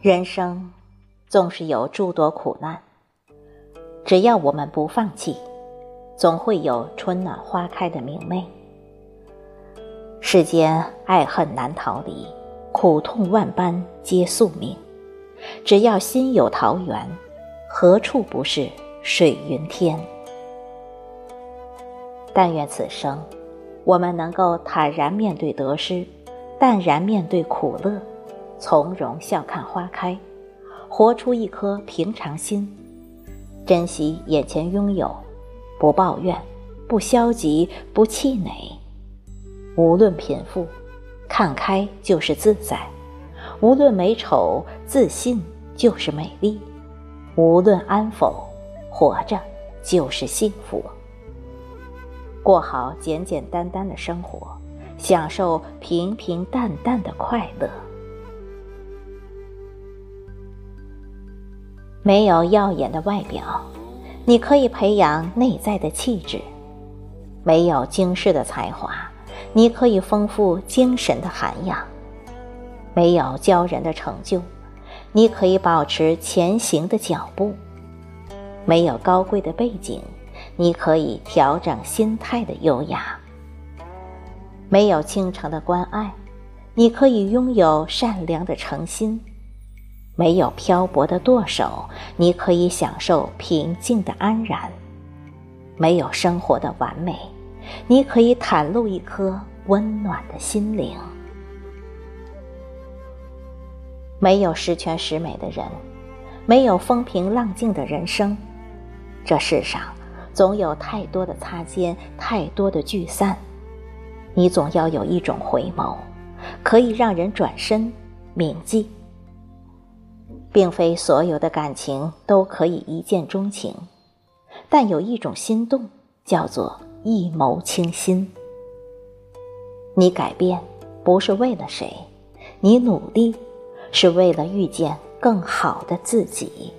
人生总是有诸多苦难，只要我们不放弃，总会有春暖花开的明媚。世间爱恨难逃离，苦痛万般皆宿命。只要心有桃源，何处不是水云天？但愿此生，我们能够坦然面对得失，淡然面对苦乐。从容笑看花开，活出一颗平常心，珍惜眼前拥有，不抱怨，不消极，不气馁。无论贫富，看开就是自在；无论美丑，自信就是美丽；无论安否，活着就是幸福。过好简简单单的生活，享受平平淡淡的快乐。没有耀眼的外表，你可以培养内在的气质；没有惊世的才华，你可以丰富精神的涵养；没有骄人的成就，你可以保持前行的脚步；没有高贵的背景，你可以调整心态的优雅；没有倾城的关爱，你可以拥有善良的诚心。没有漂泊的舵手，你可以享受平静的安然；没有生活的完美，你可以袒露一颗温暖的心灵。没有十全十美的人，没有风平浪静的人生。这世上总有太多的擦肩，太多的聚散。你总要有一种回眸，可以让人转身铭记。并非所有的感情都可以一见钟情，但有一种心动叫做一眸倾心。你改变不是为了谁，你努力是为了遇见更好的自己。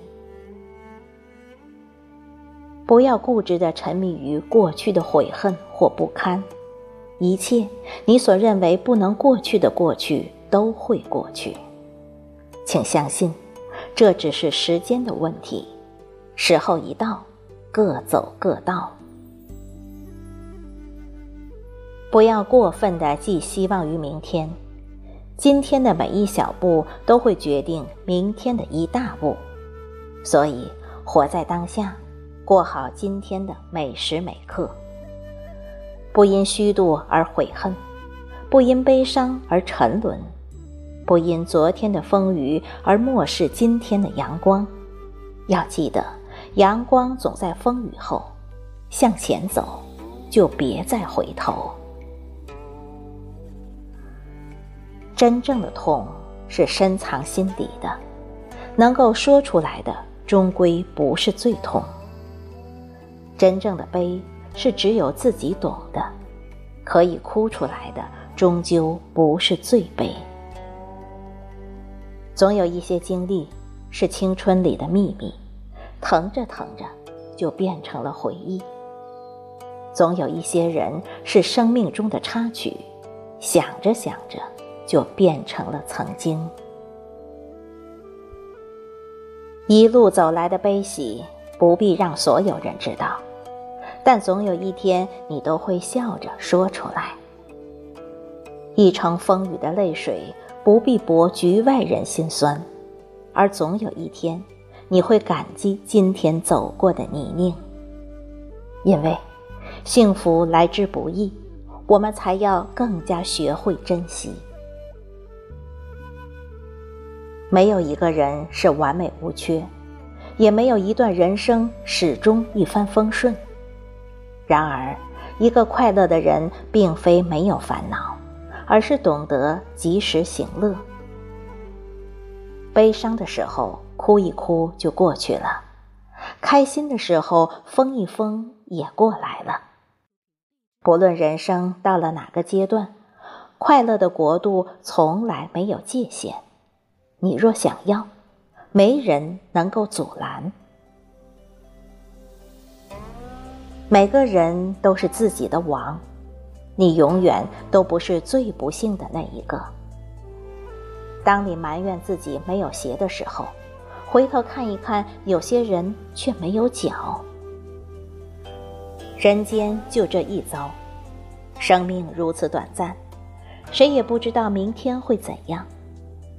不要固执的沉迷于过去的悔恨或不堪，一切你所认为不能过去的过去都会过去，请相信。这只是时间的问题，时候一到，各走各道。不要过分的寄希望于明天，今天的每一小步都会决定明天的一大步，所以活在当下，过好今天的每时每刻。不因虚度而悔恨，不因悲伤而沉沦。不因昨天的风雨而漠视今天的阳光，要记得，阳光总在风雨后。向前走，就别再回头。真正的痛是深藏心底的，能够说出来的终归不是最痛。真正的悲是只有自己懂的，可以哭出来的终究不是最悲。总有一些经历是青春里的秘密，疼着疼着就变成了回忆。总有一些人是生命中的插曲，想着想着就变成了曾经。一路走来的悲喜不必让所有人知道，但总有一天你都会笑着说出来。一程风雨的泪水。不必博局外人心酸，而总有一天，你会感激今天走过的泥泞。因为幸福来之不易，我们才要更加学会珍惜。没有一个人是完美无缺，也没有一段人生始终一帆风顺。然而，一个快乐的人，并非没有烦恼。而是懂得及时行乐。悲伤的时候哭一哭就过去了，开心的时候疯一疯也过来了。不论人生到了哪个阶段，快乐的国度从来没有界限。你若想要，没人能够阻拦。每个人都是自己的王。你永远都不是最不幸的那一个。当你埋怨自己没有鞋的时候，回头看一看，有些人却没有脚。人间就这一遭，生命如此短暂，谁也不知道明天会怎样。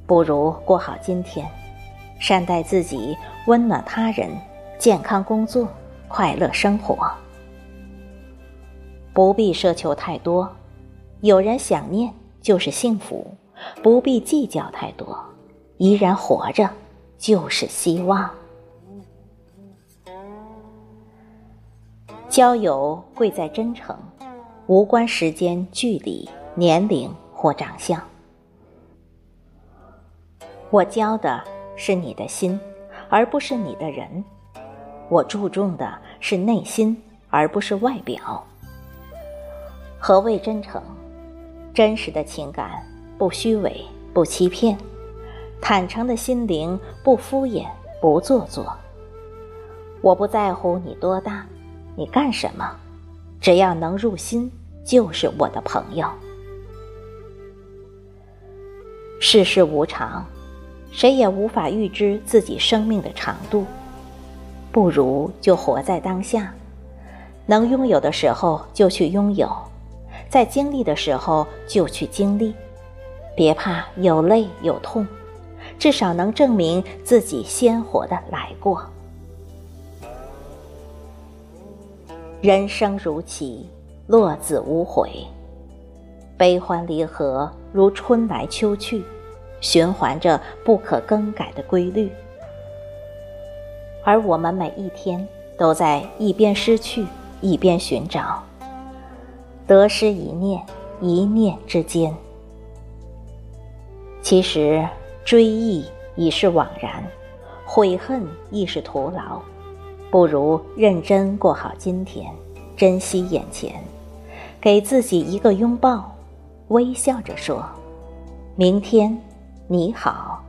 不如过好今天，善待自己，温暖他人，健康工作，快乐生活。不必奢求太多，有人想念就是幸福；不必计较太多，依然活着就是希望。交友贵在真诚，无关时间、距离、年龄或长相。我交的是你的心，而不是你的人；我注重的是内心，而不是外表。何谓真诚？真实的情感，不虚伪，不欺骗；坦诚的心灵，不敷衍，不做作。我不在乎你多大。你干什么？只要能入心，就是我的朋友。世事无常，谁也无法预知自己生命的长度，不如就活在当下。能拥有的时候就去拥有，在经历的时候就去经历，别怕有累有痛，至少能证明自己鲜活的来过。人生如棋，落子无悔。悲欢离合如春来秋去，循环着不可更改的规律。而我们每一天都在一边失去，一边寻找。得失一念，一念之间。其实追忆已是枉然，悔恨亦是徒劳。不如认真过好今天，珍惜眼前，给自己一个拥抱，微笑着说：“明天，你好。”